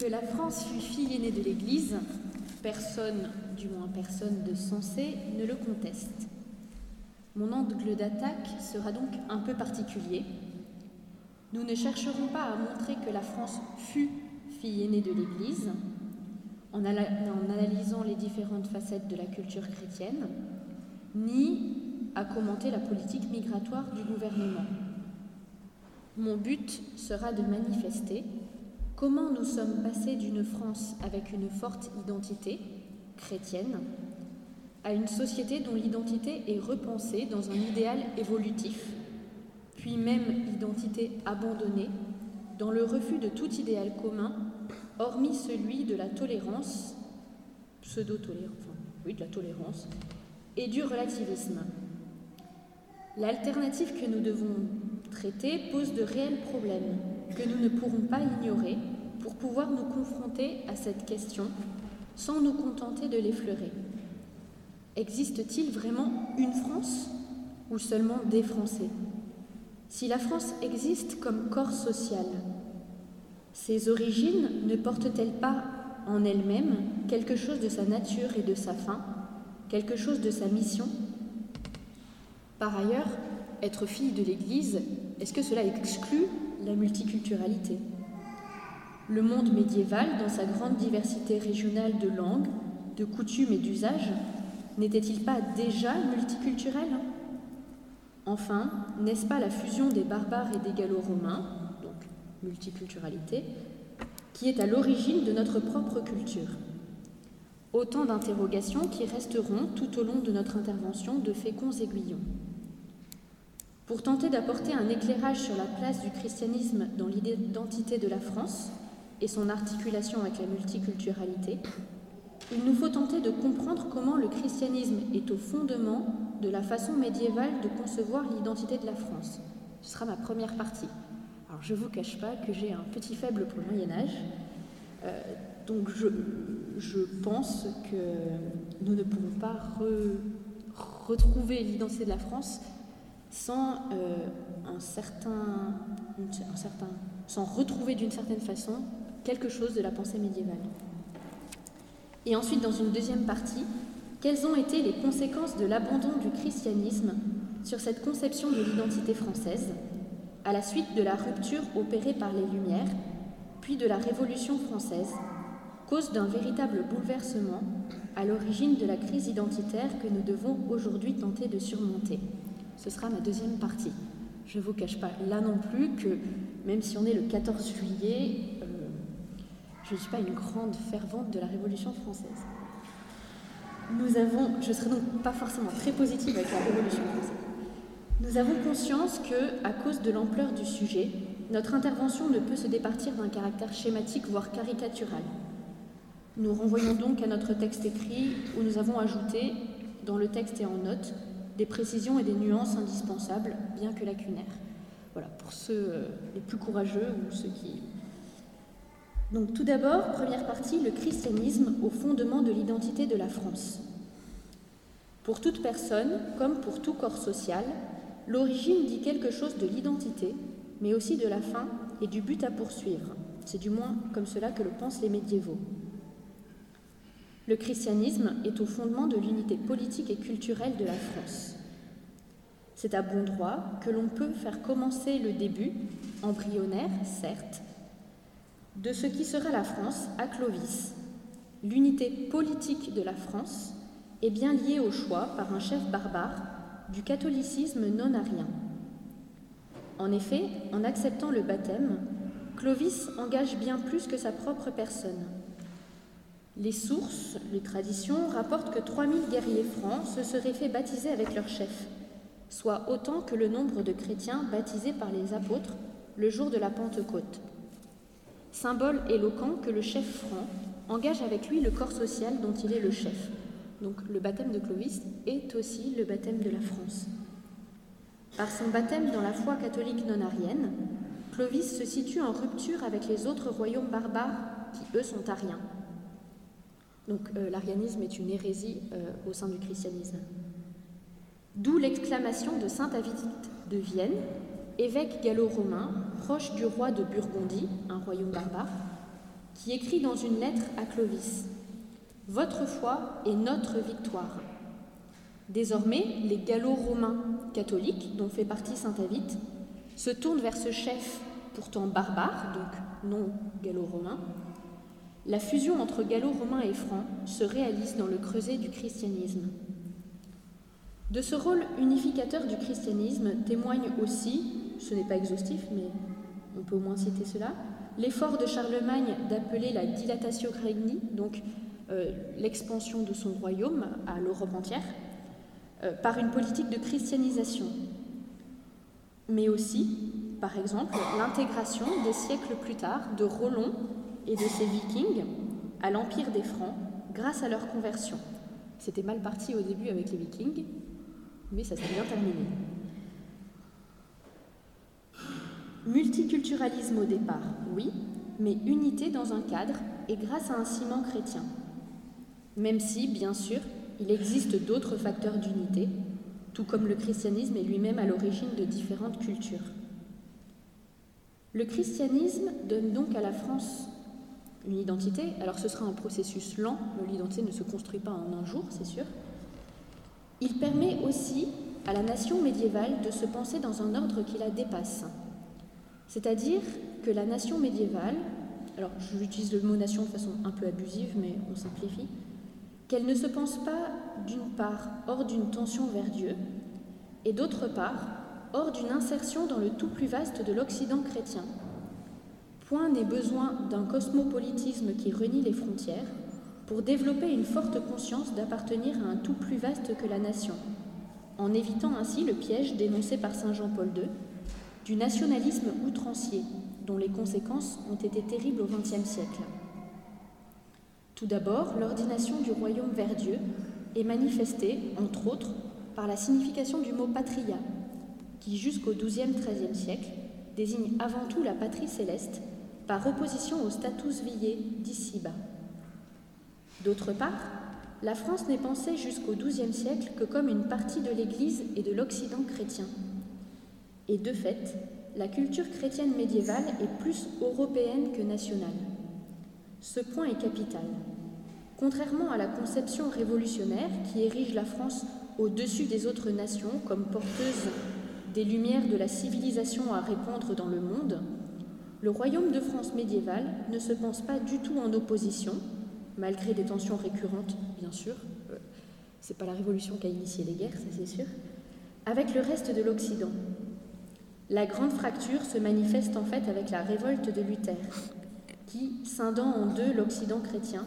Que la France fut fille aînée de l'Église, personne, du moins personne de sensé, ne le conteste. Mon angle d'attaque sera donc un peu particulier. Nous ne chercherons pas à montrer que la France fut fille aînée de l'Église, en, analysant les différentes facettes de la culture chrétienne, ni à commenter la politique migratoire du gouvernement. Mon but sera de manifester comment nous sommes passés d'une France avec une forte identité chrétienne à une société dont l'identité est repensée dans un idéal évolutif, puis même identité abandonnée, dans le refus de tout idéal commun, hormis celui de la tolérance, pseudo-tolérance, oui, de la tolérance, et du relativisme. L'alternative que nous devons traiter pose de réels problèmes que nous ne pourrons pas ignorer pouvoir nous confronter à cette question sans nous contenter de l'effleurer. Existe-t-il vraiment une France ou seulement des Français? Si la France existe comme corps social, ses origines ne portent-elles pas en elles-mêmes quelque chose de sa nature et de sa fin, quelque chose de sa mission? Par ailleurs, être fille de l'Église, est-ce que cela exclut la multiculturalité? Le monde médiéval, dans sa grande diversité régionale de langues, de coutumes et d'usages, n'était-il pas déjà multiculturel? Enfin, n'est-ce pas la fusion des barbares et des gallo-romains, donc multiculturalité, qui est à l'origine de notre propre culture? Autant d'interrogations qui resteront tout au long de notre intervention de féconds aiguillons. Pour tenter d'apporter un éclairage sur la place du christianisme dans l'identité de la France et son articulation avec la multiculturalité, il nous faut tenter de comprendre comment le christianisme est au fondement de la façon médiévale de concevoir l'identité de la France. Ce sera ma première partie. Alors je ne vous cache pas que j'ai un petit faible pour le Moyen Âge, euh, donc je, je, pense que nous ne pourrons pas retrouver l'identité de la France sans euh, un, certain, un certain, sans retrouver d'une certaine façon quelque chose de la pensée médiévale. Et ensuite, dans une deuxième partie, quelles ont été les conséquences de l'abandon du christianisme sur cette conception de l'identité française, à la suite de la rupture opérée par les Lumières, puis de la Révolution française, cause d'un véritable bouleversement à l'origine de la crise identitaire que nous devons aujourd'hui tenter de surmonter? Ce sera ma deuxième partie. Je ne vous cache pas là non plus que, même si on est le 14 juillet, je ne suis pas une grande fervente de la Révolution française. Nous avons, je serai donc pas forcément très positive avec la Révolution française. Nous avons conscience que, à cause de l'ampleur du sujet, notre intervention ne peut se départir d'un caractère schématique, voire caricatural. Nous renvoyons donc à notre texte écrit où nous avons ajouté, dans le texte et en note, des précisions et des nuances indispensables, bien que lacunaires. Voilà, pour ceux euh, les plus courageux ou ceux qui donc tout d'abord, première partie, le christianisme au fondement de l'identité de la France. Pour toute personne, comme pour tout corps social, l'origine dit quelque chose de l'identité, mais aussi de la fin et du but à poursuivre. C'est du moins comme cela que le pensent les médiévaux. Le christianisme est au fondement de l'unité politique et culturelle de la France. C'est à bon droit que l'on peut faire commencer le début, embryonnaire certes, de ce qui sera la France à Clovis. L'unité politique de la France est bien liée au choix par un chef barbare du catholicisme non-arien. En effet, en acceptant le baptême, Clovis engage bien plus que sa propre personne. Les sources, les traditions rapportent que 3000 guerriers francs se seraient fait baptiser avec leur chef, soit autant que le nombre de chrétiens baptisés par les apôtres le jour de la Pentecôte symbole éloquent que le chef franc engage avec lui le corps social dont il est le chef. Donc le baptême de Clovis est aussi le baptême de la France. Par son baptême dans la foi catholique non-arienne, Clovis se situe en rupture avec les autres royaumes barbares qui, eux, sont ariens. Donc euh, l'arianisme est une hérésie euh, au sein du christianisme. D'où l'exclamation de saint David de Vienne évêque gallo-romain, proche du roi de Burgondie, un royaume barbare, qui écrit dans une lettre à Clovis Votre foi est notre victoire. Désormais, les gallo-romains catholiques, dont fait partie saint Avite, se tournent vers ce chef pourtant barbare, donc non gallo-romain. La fusion entre gallo-romain et franc se réalise dans le creuset du christianisme. De ce rôle unificateur du christianisme témoigne aussi, ce n'est pas exhaustif, mais on peut au moins citer cela, l'effort de Charlemagne d'appeler la dilatatio regni, donc euh, l'expansion de son royaume à l'Europe entière, euh, par une politique de christianisation, mais aussi, par exemple, l'intégration des siècles plus tard de Rollon et de ses vikings à l'Empire des Francs grâce à leur conversion. C'était mal parti au début avec les vikings, mais ça s'est bien terminé. Multiculturalisme au départ, oui, mais unité dans un cadre et grâce à un ciment chrétien. Même si, bien sûr, il existe d'autres facteurs d'unité, tout comme le christianisme est lui-même à l'origine de différentes cultures. Le christianisme donne donc à la France une identité, alors ce sera un processus lent, l'identité ne se construit pas en un jour, c'est sûr. Il permet aussi à la nation médiévale de se penser dans un ordre qui la dépasse. C'est-à-dire que la nation médiévale, alors j'utilise le mot nation de façon un peu abusive, mais on simplifie, qu'elle ne se pense pas d'une part hors d'une tension vers Dieu, et d'autre part hors d'une insertion dans le tout plus vaste de l'Occident chrétien. Point n'est besoin d'un cosmopolitisme qui renie les frontières pour développer une forte conscience d'appartenir à un tout plus vaste que la nation, en évitant ainsi le piège dénoncé par Saint Jean-Paul II du nationalisme outrancier, dont les conséquences ont été terribles au XXe siècle. Tout d'abord, l'ordination du royaume vers Dieu est manifestée, entre autres, par la signification du mot patria, qui jusqu'au XIIe-XIIIe siècle désigne avant tout la patrie céleste, par opposition au status vié d'ici-bas. D'autre part, la France n'est pensée jusqu'au XIIe siècle que comme une partie de l'Église et de l'Occident chrétien. Et de fait, la culture chrétienne médiévale est plus européenne que nationale. Ce point est capital. Contrairement à la conception révolutionnaire qui érige la France au-dessus des autres nations comme porteuse des lumières de la civilisation à répandre dans le monde, le royaume de France médiévale ne se pense pas du tout en opposition, malgré des tensions récurrentes, bien sûr. Euh, c'est pas la révolution qui a initié les guerres, ça c'est sûr. Avec le reste de l'Occident. La grande fracture se manifeste en fait avec la révolte de Luther, qui, scindant en deux l'Occident chrétien,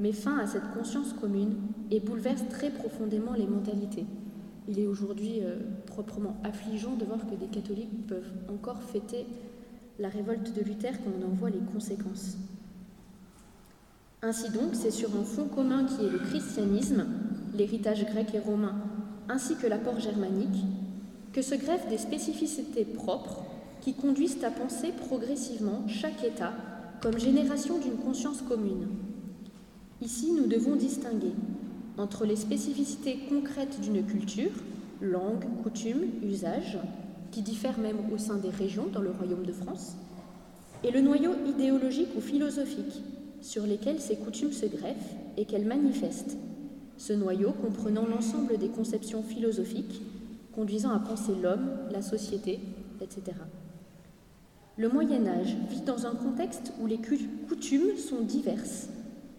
met fin à cette conscience commune et bouleverse très profondément les mentalités. Il est aujourd'hui euh, proprement affligeant de voir que des catholiques peuvent encore fêter la révolte de Luther quand on en voit les conséquences. Ainsi donc, c'est sur un fond commun qui est le christianisme, l'héritage grec et romain, ainsi que l'apport germanique, que se greffent des spécificités propres qui conduisent à penser progressivement chaque État comme génération d'une conscience commune. Ici, nous devons distinguer entre les spécificités concrètes d'une culture, langue, coutume, usage, qui diffèrent même au sein des régions dans le royaume de France, et le noyau idéologique ou philosophique sur lesquels ces coutumes se greffent et qu'elles manifestent, ce noyau comprenant l'ensemble des conceptions philosophiques conduisant à penser l'homme, la société, etc. Le Moyen Âge vit dans un contexte où les coutumes sont diverses,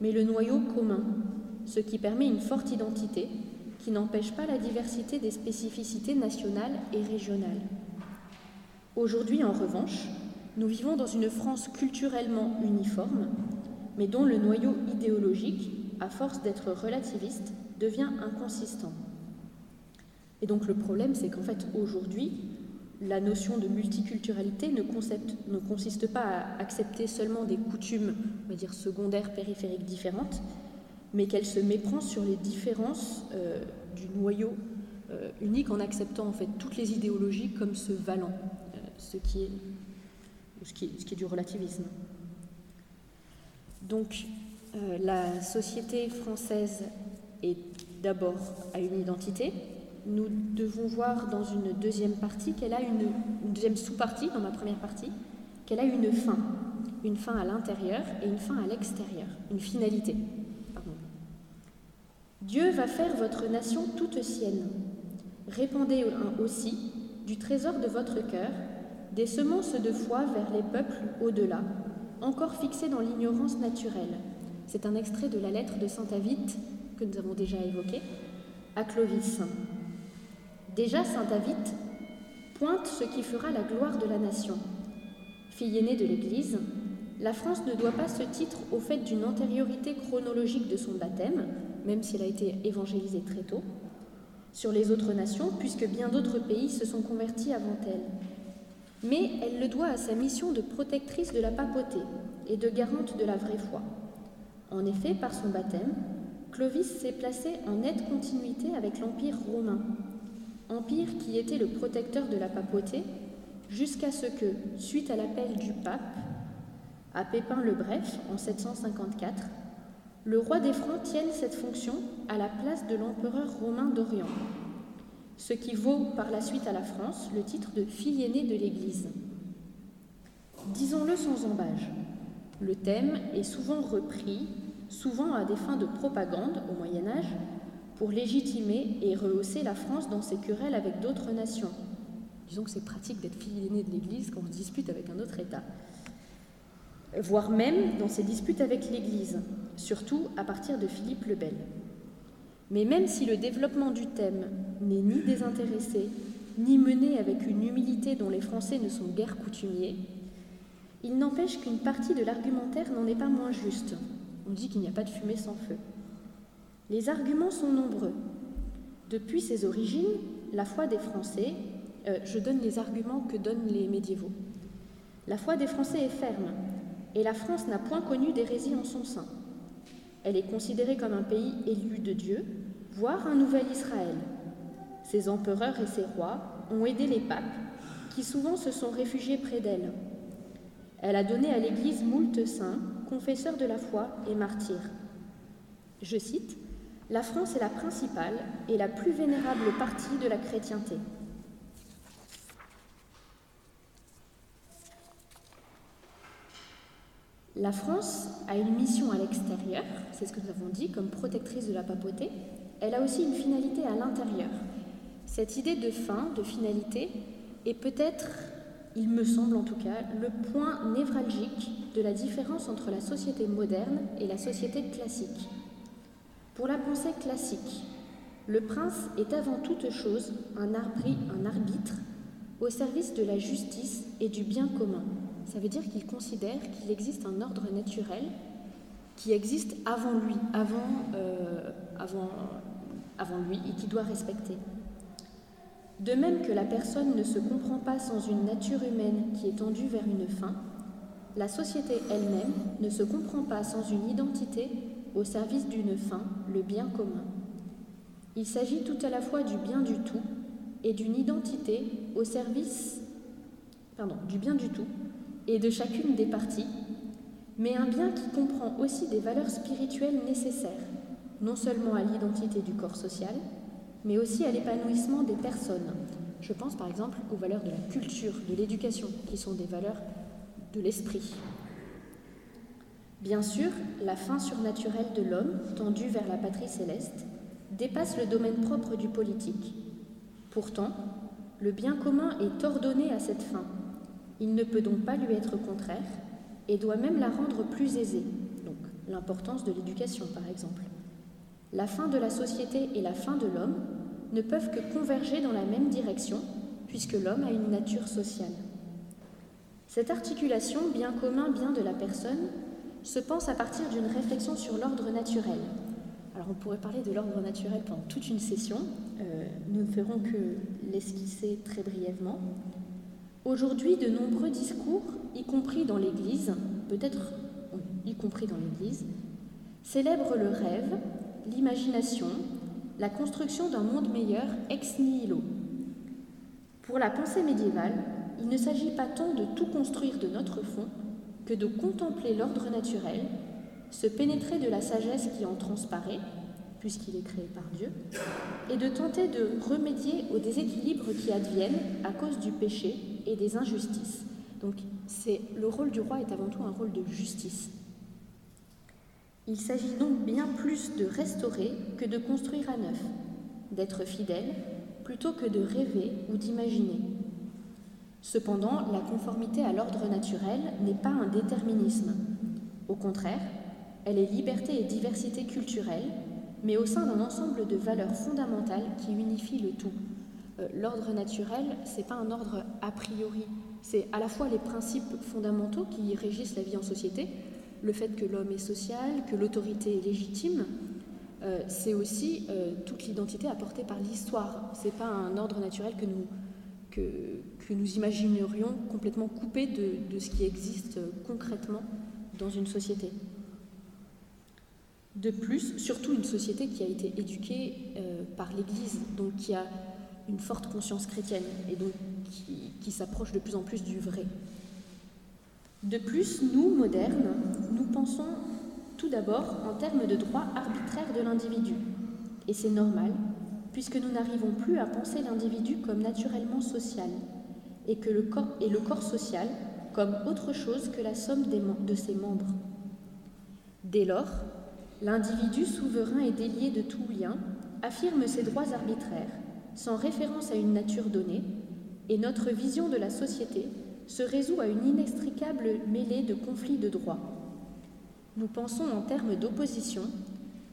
mais le noyau commun, ce qui permet une forte identité qui n'empêche pas la diversité des spécificités nationales et régionales. Aujourd'hui, en revanche, nous vivons dans une France culturellement uniforme, mais dont le noyau idéologique, à force d'être relativiste, devient inconsistant. Et donc le problème, c'est qu'en fait, aujourd'hui, la notion de multiculturalité ne, consiste pas à accepter seulement des coutumes, on va dire, secondaires, périphériques différentes, mais qu'elle se méprend sur les différences euh, du noyau euh, unique en acceptant en fait toutes les idéologies comme se valant, euh, ce, ce, qui est, ce, qui est, du relativisme. Donc la société française est d'abord à une identité, nous devons voir dans une deuxième partie qu'elle a une, deuxième sous-partie dans ma première partie, qu'elle a une fin. une fin à l'intérieur et une fin à l'extérieur, une finalité. Dieu va faire votre nation toute sienne. Répandez aussi du trésor de votre cœur des semences de foi vers les peuples au-delà, encore fixés dans l'ignorance naturelle. C'est un extrait de la lettre de Saint Avite que nous avons déjà évoqué à Clovis. Déjà, Saint Avite pointe ce qui fera la gloire de la nation. Fille aînée de l'Église, la France ne doit pas ce titre au fait d'une antériorité chronologique de son baptême, même s'il a été évangélisé très tôt, sur les autres nations, puisque bien d'autres pays se sont convertis avant elle. Mais elle le doit à sa mission de protectrice de la papauté et de garante de la vraie foi. En effet, par son baptême, Clovis s'est placé en nette continuité avec l'Empire romain, empire qui était le protecteur de la papauté, jusqu'à ce que, suite à l'appel du pape à Pépin le Bref en 754, le roi des Francs tienne cette fonction à la place de l'empereur romain d'Orient, ce qui vaut par la suite à la France le titre de fille aînée de l'Église. Disons-le sans embâge, le thème est souvent repris, souvent à des fins de propagande au Moyen Âge, pour légitimer et rehausser la France dans ses querelles avec d'autres nations. Disons que c'est pratique d'être fille aînée de l'Église quand on dispute avec un autre État voire même dans ses disputes avec l'Église, surtout à partir de Philippe le Bel. Mais même si le développement du thème n'est ni désintéressé, ni mené avec une humilité dont les Français ne sont guère coutumiers, il n'empêche qu'une partie de l'argumentaire n'en est pas moins juste. On dit qu'il n'y a pas de fumée sans feu. Les arguments sont nombreux. Depuis ses origines, la foi des Français, euh, je donne les arguments que donnent les médiévaux. La foi des Français est ferme, et la France n'a point connu d'hérésie en son sein. Elle est considérée comme un pays élu de Dieu, voire un nouvel Israël. Ses empereurs et ses rois ont aidé les papes, qui souvent se sont réfugiés près d'elle. Elle a donné à l'Église moult saints, confesseurs de la foi et martyrs. Je cite La France est la principale et la plus vénérable partie de la chrétienté. La France a une mission à l'extérieur, c'est ce que nous avons dit, comme protectrice de la papauté. Elle a aussi une finalité à l'intérieur. Cette idée de fin, de finalité, est peut-être, il me semble en tout cas, le point névralgique de la différence entre la société moderne et la société classique. Pour la pensée classique, le prince est avant toute chose un, arbitre au service de la justice et du bien commun ça veut dire qu'il considère qu'il existe un ordre naturel qui existe avant lui, avant, euh, lui, et qui doit respecter. De même que la personne ne se comprend pas sans une nature humaine qui est tendue vers une fin, la société elle-même ne se comprend pas sans une identité au service d'une fin, le bien commun. Il s'agit tout à la fois du bien du tout et d'une identité au service pardon, du bien du tout et de chacune des parties, mais un bien qui comprend aussi des valeurs spirituelles nécessaires, non seulement à l'identité du corps social, mais aussi à l'épanouissement des personnes. Je pense par exemple aux valeurs de la culture, de l'éducation, qui sont des valeurs de l'esprit. Bien sûr, la fin surnaturelle de l'homme, tendue vers la patrie céleste, dépasse le domaine propre du politique. Pourtant, le bien commun est ordonné à cette fin, il ne peut donc pas lui être contraire et doit même la rendre plus aisée, donc l'importance de l'éducation par exemple. La fin de la société et la fin de l'homme ne peuvent que converger dans la même direction puisque l'homme a une nature sociale. Cette articulation bien commun, bien de la personne, se pense à partir d'une réflexion sur l'ordre naturel. Alors on pourrait parler de l'ordre naturel pendant toute une session, euh, nous ne ferons que l'esquisser très brièvement. Aujourd'hui, de nombreux discours, y compris dans l'Église, peut-être y compris dans l'Église, célèbrent le rêve, l'imagination, la construction d'un monde meilleur ex nihilo. Pour la pensée médiévale, il ne s'agit pas tant de tout construire de notre fond que de contempler l'ordre naturel, se pénétrer de la sagesse qui en transparaît, puisqu'il est créé par Dieu, et de tenter de remédier aux déséquilibres qui adviennent à cause du péché et des injustices, Donc le rôle du roi est avant tout un rôle de justice. Il s'agit donc bien plus de restaurer que de construire à neuf, d'être fidèle plutôt que de rêver ou d'imaginer. Cependant, la conformité à l'ordre naturel n'est pas un déterminisme. Au contraire, elle est liberté et diversité culturelle, mais au sein d'un ensemble de valeurs fondamentales qui unifient le tout. Euh, l'ordre naturel, ce n'est pas un ordre a priori, c'est à la fois les principes fondamentaux qui régissent la vie en société, le fait que l'homme est social, que l'autorité est légitime, euh, c'est aussi euh, toute l'identité apportée par l'histoire. Ce n'est pas un ordre naturel que nous, que, nous imaginerions complètement coupé de, ce qui existe concrètement dans une société. De plus, surtout une société qui a été éduquée euh, par l'Église, donc qui a une forte conscience chrétienne et donc qui, qui s'approche de plus en plus du vrai. De plus, nous, modernes, nous pensons tout d'abord en termes de droit arbitraire de l'individu. Et c'est normal, puisque nous n'arrivons plus à penser l'individu comme naturellement social, et, que le corps, et le corps social comme autre chose que la somme de ses membres. Dès lors, l'individu souverain et délié de tout lien affirme ses droits arbitraires, sans référence à une nature donnée, et notre vision de la société se résout à une inextricable mêlée de conflits de droits. Nous pensons en termes d'opposition,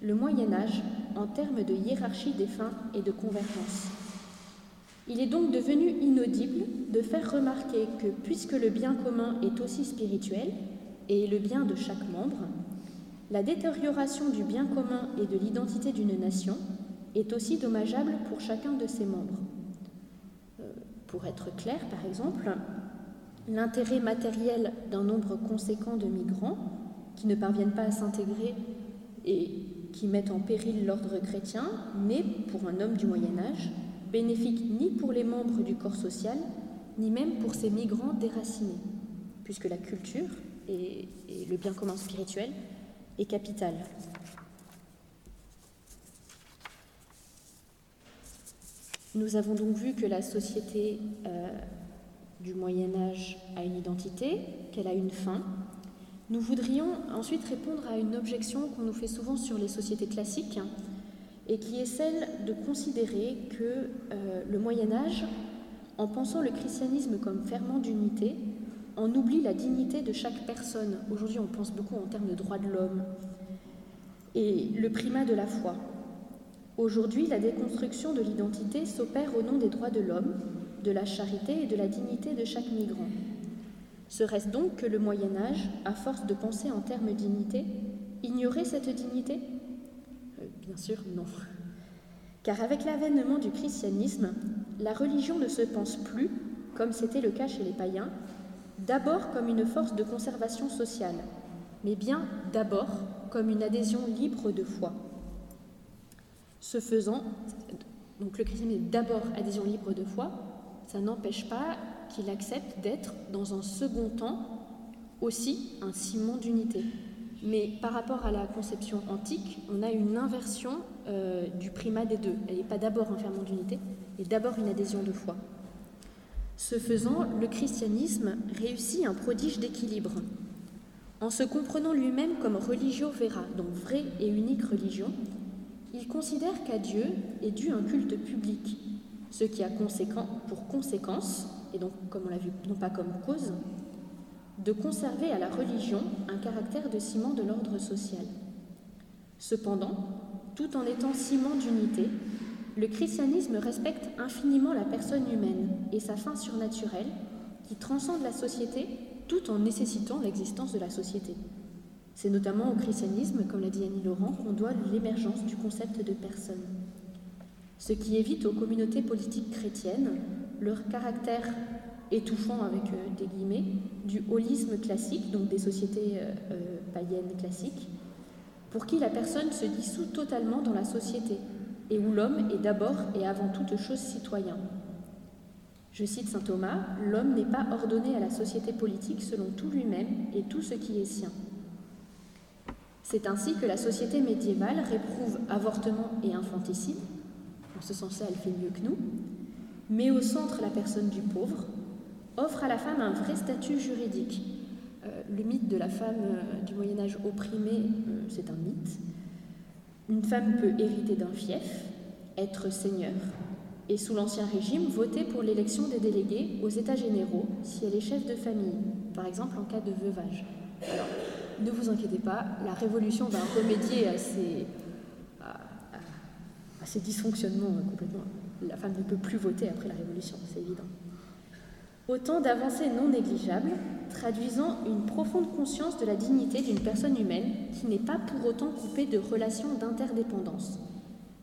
le Moyen Âge en termes de hiérarchie des fins et de convergence. Il est donc devenu inaudible de faire remarquer que puisque le bien commun est aussi spirituel et le bien de chaque membre, la détérioration du bien commun et de l'identité d'une nation est aussi dommageable pour chacun de ses membres. Euh, pour être clair, par exemple, l'intérêt matériel d'un nombre conséquent de migrants qui ne parviennent pas à s'intégrer et qui mettent en péril l'ordre chrétien n'est, pour un homme du Moyen Âge, bénéfique ni pour les membres du corps social, ni même pour ces migrants déracinés, puisque la culture et, le bien commun spirituel est capital. Nous avons donc vu que la société euh, du Moyen Âge a une identité, qu'elle a une fin, nous voudrions ensuite répondre à une objection qu'on nous fait souvent sur les sociétés classiques et qui est celle de considérer que euh, le Moyen Âge, en pensant le christianisme comme ferment d'unité, en oublie la dignité de chaque personne. Aujourd'hui, on pense beaucoup en termes de droits de l'homme et le primat de la foi. Aujourd'hui, la déconstruction de l'identité s'opère au nom des droits de l'homme, de la charité et de la dignité de chaque migrant. Serait-ce donc que le Moyen Âge, à force de penser en termes dignité, ignorait cette dignité? Euh, Bien sûr, non. Car avec l'avènement du christianisme, la religion ne se pense plus, comme c'était le cas chez les païens, d'abord comme une force de conservation sociale, mais bien d'abord comme une adhésion libre de foi. Ce faisant, donc le christianisme est d'abord adhésion libre de foi, ça n'empêche pas qu'il accepte d'être, dans un second temps, aussi un ciment d'unité. Mais par rapport à la conception antique, on a une inversion euh, du primat des deux. Elle n'est pas d'abord un ferment d'unité, et d'abord une adhésion de foi. Ce faisant, le christianisme réussit un prodige d'équilibre. En se comprenant lui-même comme religio vera, donc vraie et unique religion, il considère qu'à Dieu est dû un culte public, ce qui a pour conséquence et donc, comme on l'a vu, non pas comme cause, de conserver à la religion un caractère de ciment de l'ordre social. Cependant, tout en étant ciment d'unité, le christianisme respecte infiniment la personne humaine et sa fin surnaturelle qui transcende la société tout en nécessitant l'existence de la société. C'est notamment au christianisme, comme l'a dit Annie Laurent, qu'on doit l'émergence du concept de personne. Ce qui évite aux communautés politiques chrétiennes leur caractère étouffant avec euh, des guillemets du holisme classique, donc des sociétés euh, euh, païennes classiques, pour qui la personne se dissout totalement dans la société et où l'homme est d'abord et avant toute chose citoyen. Je cite saint Thomas, L'homme n'est pas ordonné à la société politique selon tout lui-même et tout ce qui est sien. C'est ainsi que la société médiévale réprouve avortement et infanticide, en ce sens-là elle fait mieux que nous, met au centre la personne du pauvre, offre à la femme un vrai statut juridique. Euh, le mythe de la femme euh, du Moyen Âge opprimée, euh, c'est un mythe. Une femme peut hériter d'un fief, être seigneur, et sous l'Ancien Régime, voter pour l'élection des délégués aux États généraux si elle est chef de famille, par exemple en cas de veuvage. Alors, ne vous inquiétez pas, la Révolution va remédier à à ces dysfonctionnements complètement. La femme ne peut plus voter après la Révolution, c'est évident. Autant d'avancées non négligeables, traduisant une profonde conscience de la dignité d'une personne humaine qui n'est pas pour autant coupée de relations d'interdépendance,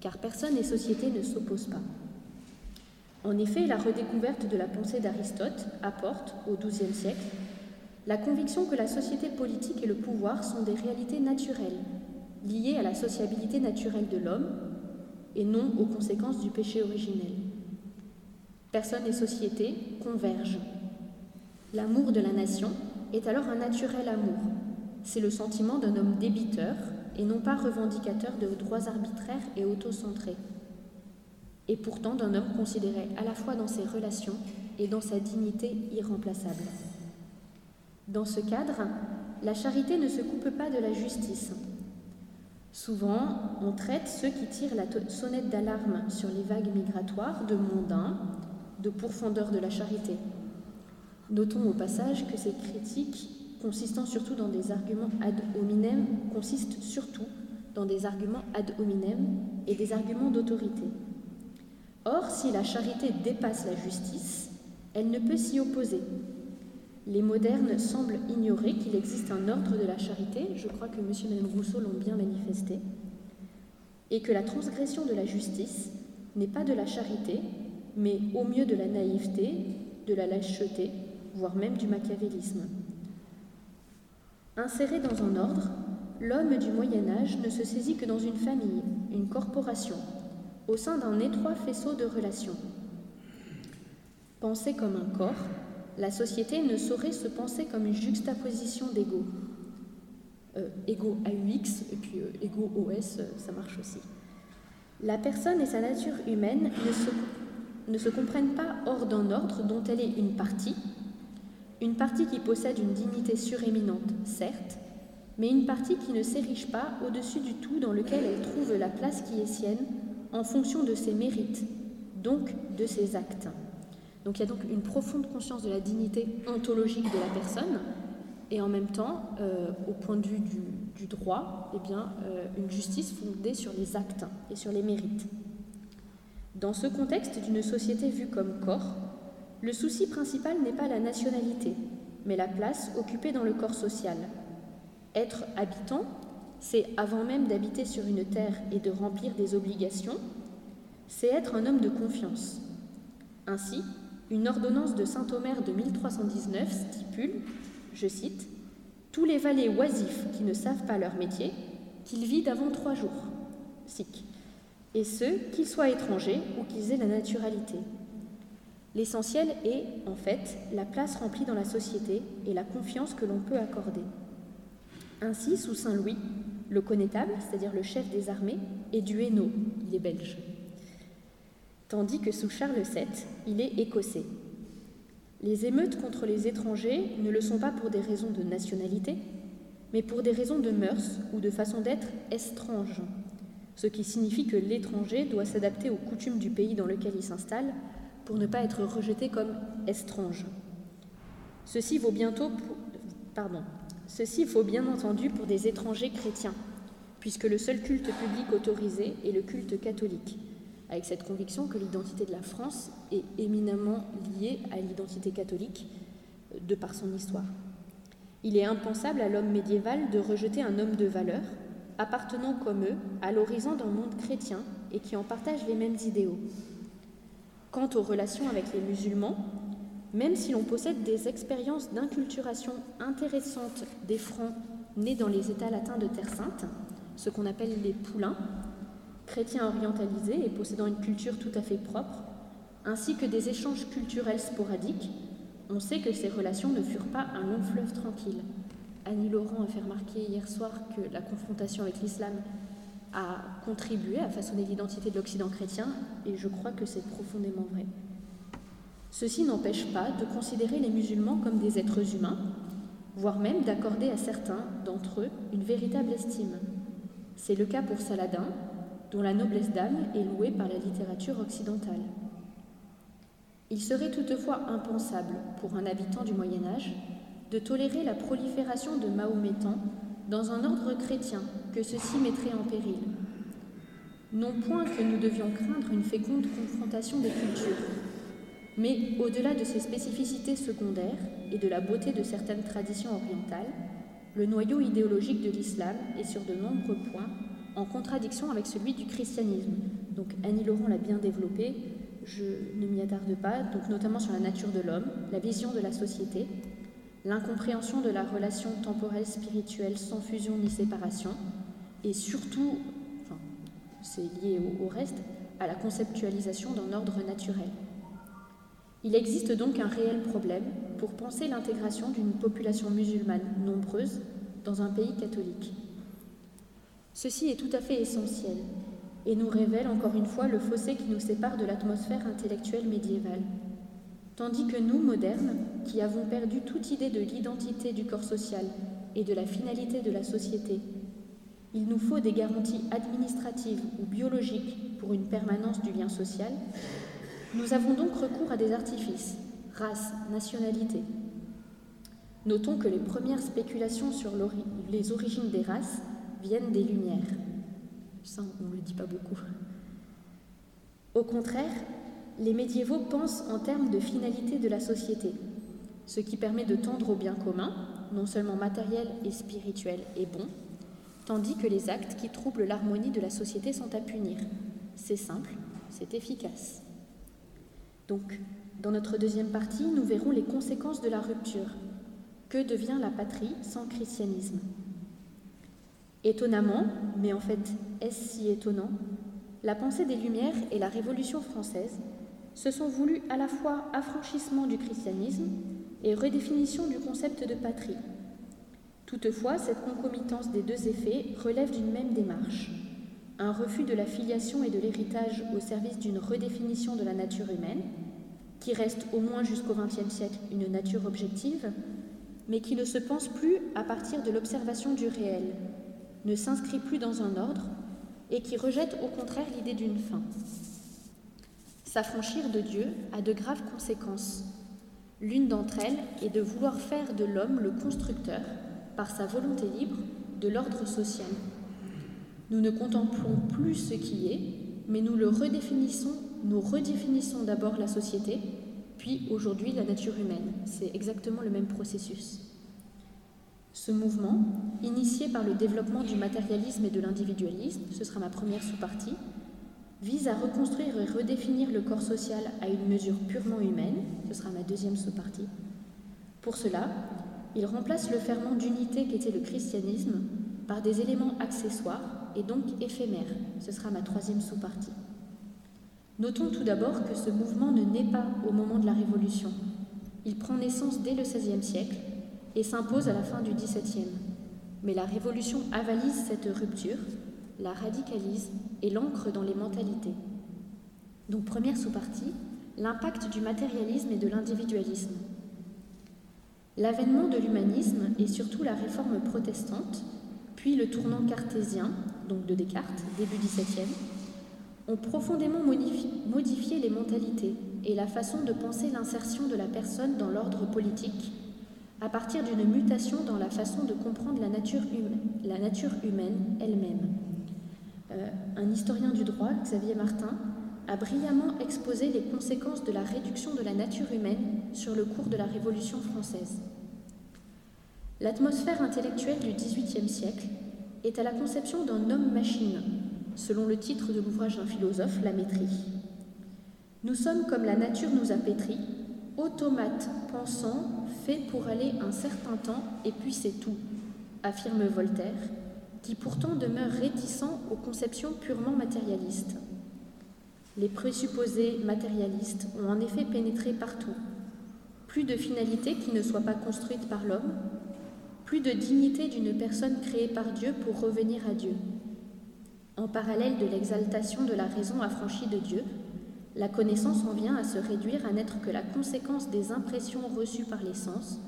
car personne et société ne s'opposent pas. En effet, la redécouverte de la pensée d'Aristote apporte, au XIIe siècle, la conviction que la société politique et le pouvoir sont des réalités naturelles, liées à la sociabilité naturelle de l'homme et non aux conséquences du péché originel. Personne et société convergent. L'amour de la nation est alors un naturel amour. C'est le sentiment d'un homme débiteur et non pas revendicateur de droits arbitraires et autocentrés et pourtant d'un homme considéré à la fois dans ses relations et dans sa dignité irremplaçable. Dans ce cadre, la charité ne se coupe pas de la justice. Souvent, on traite ceux qui tirent la sonnette d'alarme sur les vagues migratoires de mondains, de pourfendeurs de la charité. Notons au passage que ces critiques, consistant surtout dans des arguments ad hominem, consistent surtout dans des arguments ad hominem et des arguments d'autorité. Or, si la charité dépasse la justice, elle ne peut s'y opposer. Les modernes semblent ignorer qu'il existe un ordre de la charité, je crois que M. et Mme Rousseau l'ont bien manifesté, et que la transgression de la justice n'est pas de la charité, mais au mieux de la naïveté, de la lâcheté, voire même du machiavélisme. Inséré dans un ordre, l'homme du Moyen Âge ne se saisit que dans une famille, une corporation, au sein d'un étroit faisceau de relations. Pensée comme un corps, la société ne saurait se penser comme une juxtaposition d'égaux. Euh, égaux AUX et puis euh, égaux OS, euh, ça marche aussi. La personne et sa nature humaine ne se, ne se comprennent pas hors d'un ordre dont elle est une partie, une partie qui possède une dignité suréminente, certes, mais une partie qui ne s'érige pas au-dessus du tout dans lequel elle trouve la place qui est sienne en fonction de ses mérites, donc de ses actes. Donc il y a donc une profonde conscience de la dignité ontologique de la personne et en même temps, euh, au point de vue du, droit, eh bien, euh, une justice fondée sur les actes et sur les mérites. Dans ce contexte d'une société vue comme corps, le souci principal n'est pas la nationalité, mais la place occupée dans le corps social. Être habitant, c'est avant même d'habiter sur une terre et de remplir des obligations, c'est être un homme de confiance. Ainsi, une ordonnance de saint Omer de 1319 stipule, je cite, Tous les valets oisifs qui ne savent pas leur métier, qu'ils vident avant trois jours, sic, et ceux, qu'ils soient étrangers ou qu'ils aient la naturalité. L'essentiel est, en fait, la place remplie dans la société et la confiance que l'on peut accorder. Ainsi, sous Saint Louis, le connétable, c'est-à-dire le chef des armées, est du Hainaut, il est belge. Tandis que sous Charles VII, il est écossais. Les émeutes contre les étrangers ne le sont pas pour des raisons de nationalité, mais pour des raisons de mœurs ou de façon d'être estrange, ce qui signifie que l'étranger doit s'adapter aux coutumes du pays dans lequel il s'installe pour ne pas être rejeté comme estrange. Ceci vaut bientôt. Ceci faut bien entendu pour des étrangers chrétiens, puisque le seul culte public autorisé est le culte catholique, avec cette conviction que l'identité de la France est éminemment liée à l'identité catholique euh, de par son histoire. Il est impensable à l'homme médiéval de rejeter un homme de valeur, appartenant comme eux à l'horizon d'un monde chrétien et qui en partage les mêmes idéaux. Quant aux relations avec les musulmans, même si l'on possède des expériences d'inculturation intéressantes des francs nés dans les États latins de Terre Sainte, ce qu'on appelle les poulains, chrétiens orientalisés et possédant une culture tout à fait propre, ainsi que des échanges culturels sporadiques, on sait que ces relations ne furent pas un long fleuve tranquille. Annie Laurent a fait remarquer hier soir que la confrontation avec l'islam a contribué à façonner l'identité de l'Occident chrétien, et je crois que c'est profondément vrai. Ceci n'empêche pas de considérer les musulmans comme des êtres humains, voire même d'accorder à certains d'entre eux une véritable estime. C'est le cas pour Saladin, dont la noblesse d'âme est louée par la littérature occidentale. Il serait toutefois impensable pour un habitant du Moyen Âge de tolérer la prolifération de mahométans dans un ordre chrétien que ceci mettrait en péril. Non point que nous devions craindre une féconde confrontation des cultures, mais au-delà de ces spécificités secondaires et de la beauté de certaines traditions orientales, le noyau idéologique de l'islam est sur de nombreux points en contradiction avec celui du christianisme. Donc Annie Laurent l'a bien développé, je ne m'y attarde pas, donc notamment sur la nature de l'homme, la vision de la société, l'incompréhension de la relation temporelle spirituelle sans fusion ni séparation, et surtout, c'est lié au, au reste, à la conceptualisation d'un ordre naturel. Il existe donc un réel problème pour penser l'intégration d'une population musulmane nombreuse dans un pays catholique. Ceci est tout à fait essentiel et nous révèle encore une fois le fossé qui nous sépare de l'atmosphère intellectuelle médiévale. Tandis que nous, modernes, qui avons perdu toute idée de l'identité du corps social et de la finalité de la société, il nous faut des garanties administratives ou biologiques pour une permanence du lien social, nous avons donc recours à des artifices, race, nationalité. Notons que les premières spéculations sur les origines des races viennent des Lumières. Ça, on ne le dit pas beaucoup. Au contraire, les médiévaux pensent en termes de finalité de la société, ce qui permet de tendre au bien commun, non seulement matériel et spirituel, est bon, tandis que les actes qui troublent l'harmonie de la société sont à punir. C'est simple, c'est efficace. Donc, dans notre deuxième partie, nous verrons les conséquences de la rupture. Que devient la patrie sans christianisme? Étonnamment, mais en fait, est-ce si étonnant La pensée des Lumières et la Révolution française se sont voulues à la fois affranchissement du christianisme et redéfinition du concept de patrie. Toutefois, cette concomitance des deux effets relève d'une même démarche, un refus de la filiation et de l'héritage au service d'une redéfinition de la nature humaine, qui reste au moins jusqu'au XXe siècle une nature objective, mais qui ne se pense plus à partir de l'observation du réel, ne s'inscrit plus dans un ordre et qui rejette au contraire l'idée d'une fin. S'affranchir de Dieu a de graves conséquences. L'une d'entre elles est de vouloir faire de l'homme le constructeur, par sa volonté libre, de l'ordre social. Nous ne contemplons plus ce qui est, mais nous le redéfinissons, nous redéfinissons d'abord la société, puis aujourd'hui la nature humaine. C'est exactement le même processus. Ce mouvement, initié par le développement du matérialisme et de l'individualisme, ce sera ma première sous-partie, vise à reconstruire et redéfinir le corps social à une mesure purement humaine, ce sera ma deuxième sous-partie. Pour cela, il remplace le ferment d'unité qu'était le christianisme par des éléments accessoires et donc éphémères, ce sera ma troisième sous-partie. Notons tout d'abord que ce mouvement ne naît pas au moment de la Révolution. Il prend naissance dès le XVIe siècle et s'impose à la fin du XVIIe. Mais la Révolution avalise cette rupture, la radicalise et l'ancre dans les mentalités. Donc première sous-partie, l'impact du matérialisme et de l'individualisme. L'avènement de l'humanisme et surtout la réforme protestante, puis le tournant cartésien, donc de Descartes, début XVIIe, ont profondément modifié les mentalités et la façon de penser l'insertion de la personne dans l'ordre politique à partir d'une mutation dans la façon de comprendre la nature, nature humaine elle-même. Euh, un historien du droit, Xavier Martin, a brillamment exposé les conséquences de la réduction de la nature humaine sur le cours de la Révolution française. L'atmosphère intellectuelle du XVIIIe siècle est à la conception d'un homme-machine, selon le titre de l'ouvrage d'un philosophe, La Métrie. Nous sommes comme la nature nous a pétris, automates pensants pour aller un certain temps et puis c'est tout, affirme Voltaire, qui pourtant demeure réticent aux conceptions purement matérialistes. Les présupposés matérialistes ont en effet pénétré partout. Plus de finalité qui ne soit pas construite par l'homme, plus de dignité d'une personne créée par Dieu pour revenir à Dieu. En parallèle de l'exaltation de la raison affranchie de Dieu, la connaissance en vient à se réduire à n'être que la conséquence des impressions reçues par les sens,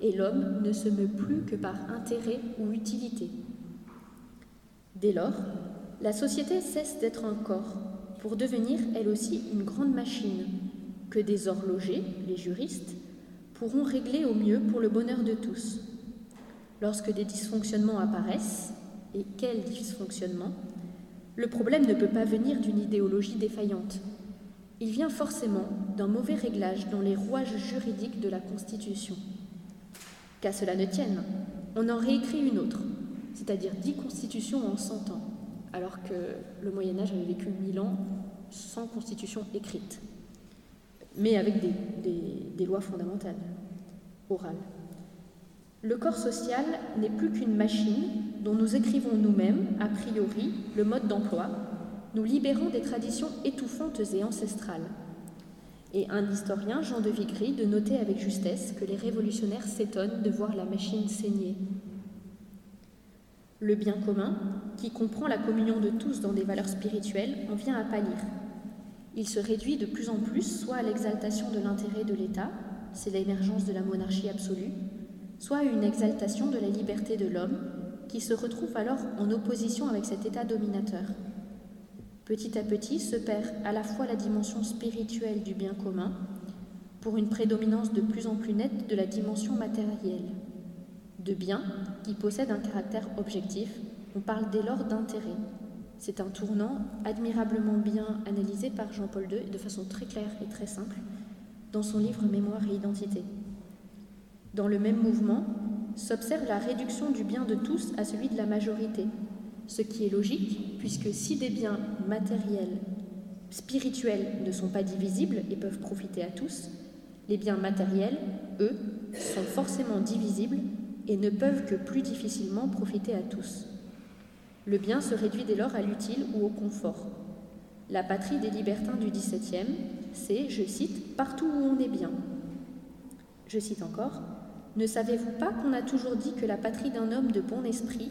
et l'homme ne se meut plus que par intérêt ou utilité. Dès lors, la société cesse d'être un corps pour devenir elle aussi une grande machine que des horlogers, les juristes, pourront régler au mieux pour le bonheur de tous. Lorsque des dysfonctionnements apparaissent, et quels dysfonctionnements, le problème ne peut pas venir d'une idéologie défaillante, il vient forcément d'un mauvais réglage dans les rouages juridiques de la Constitution. Qu'à cela ne tienne, on en réécrit une autre, c'est-à-dire dix constitutions en cent ans, alors que le Moyen Âge avait vécu mille ans sans constitution écrite, mais avec des, des lois fondamentales, orales. Le corps social n'est plus qu'une machine dont nous écrivons nous-mêmes, a priori, le mode d'emploi, nous libérant des traditions étouffantes et ancestrales. Et un historien, Jean de Vigry, de noter avec justesse que les révolutionnaires s'étonnent de voir la machine saigner. Le bien commun, qui comprend la communion de tous dans des valeurs spirituelles, en vient à pâlir. Il se réduit de plus en plus soit à l'exaltation de l'intérêt de l'État, c'est l'émergence de la monarchie absolue, soit à une exaltation de la liberté de l'homme, qui se retrouve alors en opposition avec cet État dominateur. Petit à petit se perd à la fois la dimension spirituelle du bien commun pour une prédominance de plus en plus nette de la dimension matérielle. De bien qui possède un caractère objectif, on parle dès lors d'intérêt. C'est un tournant admirablement bien analysé par Jean-Paul II de façon très claire et très simple dans son livre Mémoire et identité. Dans le même mouvement s'observe la réduction du bien de tous à celui de la majorité, ce qui est logique, puisque si des biens matériels, spirituels ne sont pas divisibles et peuvent profiter à tous, les biens matériels, eux, sont forcément divisibles et ne peuvent que plus difficilement profiter à tous. Le bien se réduit dès lors à l'utile ou au confort. La patrie des libertins du XVIIe, c'est, je cite, partout où on est bien. Je cite encore, Ne savez-vous pas qu'on a toujours dit que la patrie d'un homme de bon esprit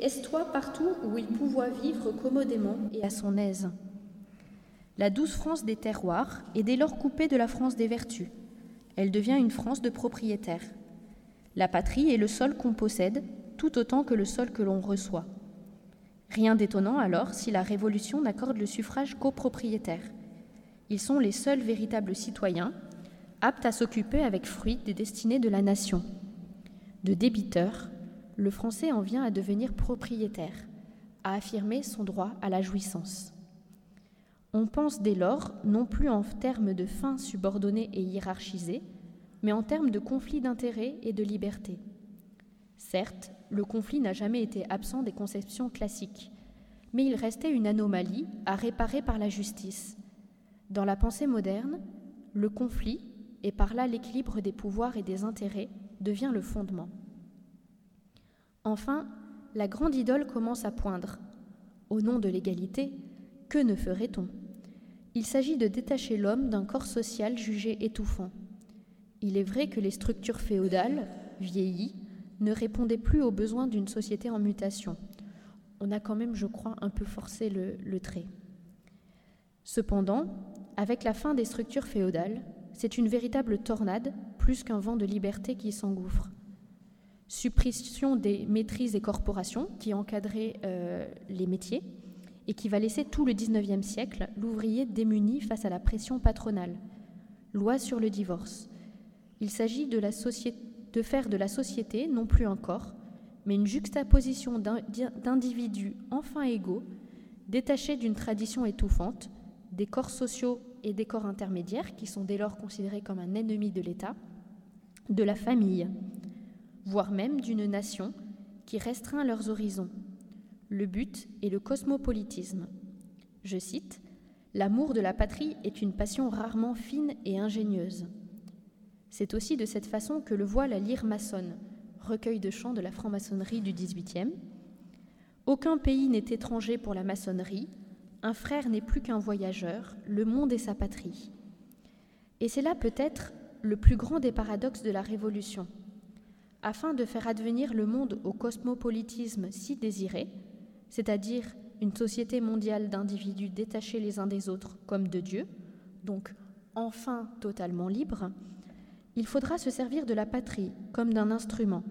est-toi partout où il pouvoir vivre commodément et à son aise? La douce France des terroirs est dès lors coupée de la France des vertus. Elle devient une France de propriétaires. La patrie est le sol qu'on possède, tout autant que le sol que l'on reçoit. Rien d'étonnant alors si la Révolution n'accorde le suffrage qu'aux propriétaires. Ils sont les seuls véritables citoyens, aptes à s'occuper avec fruit des destinées de la nation. De débiteurs, le français en vient à devenir propriétaire, à affirmer son droit à la jouissance. On pense dès lors non plus en termes de fins subordonnées et hiérarchisées, mais en termes de conflit d'intérêts et de liberté. Certes, le conflit n'a jamais été absent des conceptions classiques, mais il restait une anomalie à réparer par la justice. Dans la pensée moderne, le conflit, et par là l'équilibre des pouvoirs et des intérêts, devient le fondement. Enfin, la grande idole commence à poindre. Au nom de l'égalité, que ne ferait-on? Il s'agit de détacher l'homme d'un corps social jugé étouffant. Il est vrai que les structures féodales, vieillies, ne répondaient plus aux besoins d'une société en mutation. On a quand même, je crois, un peu forcé le, le trait. Cependant, avec la fin des structures féodales, c'est une véritable tornade plus qu'un vent de liberté qui s'engouffre suppression des maîtrises et corporations qui encadraient euh, les métiers et qui va laisser tout le XIXe siècle l'ouvrier démuni face à la pression patronale. Loi sur le divorce. Il s'agit de, de faire de la société non plus un corps, mais une juxtaposition d'individus enfin égaux, détachés d'une tradition étouffante, des corps sociaux et des corps intermédiaires qui sont dès lors considérés comme un ennemi de l'État, de la famille, voire même d'une nation qui restreint leurs horizons. Le but est le cosmopolitisme. Je cite L'amour de la patrie est une passion rarement fine et ingénieuse. C'est aussi de cette façon que le voit la lyre maçonne, recueil de chants de la franc-maçonnerie du XVIIIe. Aucun pays n'est étranger pour la maçonnerie, un frère n'est plus qu'un voyageur, le monde est sa patrie. Et c'est là peut-être le plus grand des paradoxes de la Révolution. Afin de faire advenir le monde au cosmopolitisme si désiré, c'est-à-dire une société mondiale d'individus détachés les uns des autres comme de Dieu, donc enfin totalement libre, il faudra se servir de la patrie comme d'un instrument,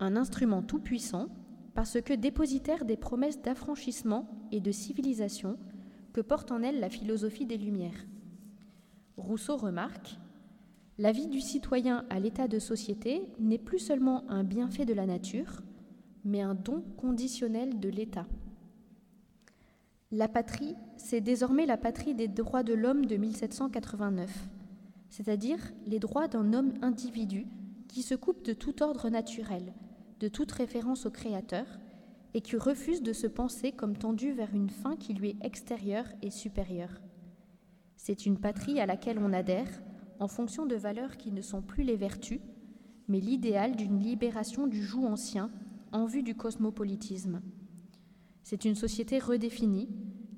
un instrument tout-puissant, parce que dépositaire des promesses d'affranchissement et de civilisation que porte en elle la philosophie des Lumières. Rousseau remarque La vie du citoyen à l'état de société n'est plus seulement un bienfait de la nature, mais un don conditionnel de l'État. La patrie, c'est désormais la patrie des droits de l'homme de 1789, c'est-à-dire les droits d'un homme individu qui se coupe de tout ordre naturel, de toute référence au Créateur, et qui refuse de se penser comme tendu vers une fin qui lui est extérieure et supérieure. C'est une patrie à laquelle on adhère en fonction de valeurs qui ne sont plus les vertus, mais l'idéal d'une libération du joug ancien en vue du cosmopolitisme. C'est une société redéfinie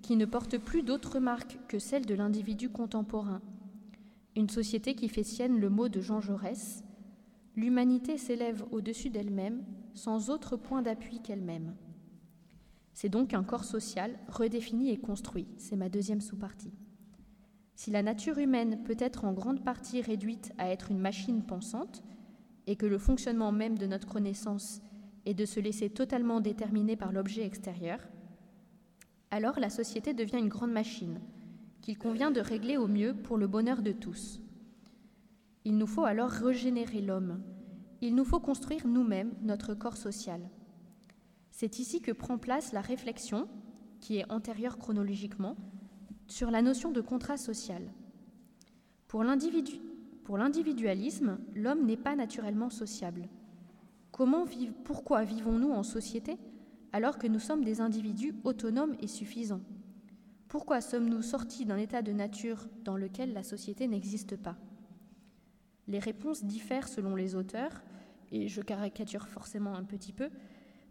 qui ne porte plus d'autres marques que celle de l'individu contemporain. Une société qui fait sienne le mot de Jean Jaurès L'humanité s'élève au-dessus d'elle-même sans autre point d'appui qu'elle-même. C'est donc un corps social redéfini et construit. C'est ma deuxième sous-partie. Si la nature humaine peut être en grande partie réduite à être une machine pensante, et que le fonctionnement même de notre connaissance et de se laisser totalement déterminer par l'objet extérieur, alors la société devient une grande machine qu'il convient de régler au mieux pour le bonheur de tous. Il nous faut alors régénérer l'homme. Il nous faut construire nous-mêmes notre corps social. C'est ici que prend place la réflexion, qui est antérieure chronologiquement, sur la notion de contrat social. Pour l'individualisme, l'homme n'est pas naturellement sociable. Pourquoi vivons-nous en société alors que nous sommes des individus autonomes et suffisants? Pourquoi sommes-nous sortis d'un état de nature dans lequel la société n'existe pas? Les réponses diffèrent selon les auteurs, et je caricature forcément un petit peu,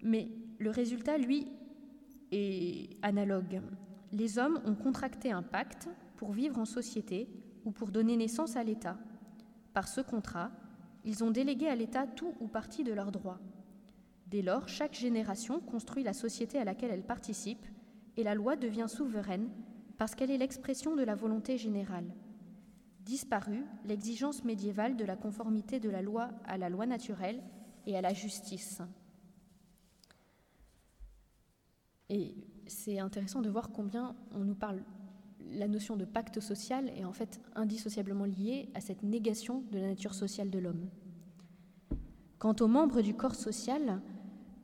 mais le résultat, lui, est analogue. Les hommes ont contracté un pacte pour vivre en société ou pour donner naissance à l'État. Par ce contrat, ils ont délégué à l'État tout ou partie de leurs droits. Dès lors, chaque génération construit la société à laquelle elle participe, et la loi devient souveraine parce qu'elle est l'expression de la volonté générale. Disparue l'exigence médiévale de la conformité de la loi à la loi naturelle et à la justice. C'est intéressant de voir combien on nous parle la notion de pacte social est en fait indissociablement liée à cette négation de la nature sociale de l'homme. Quant aux membres du corps social,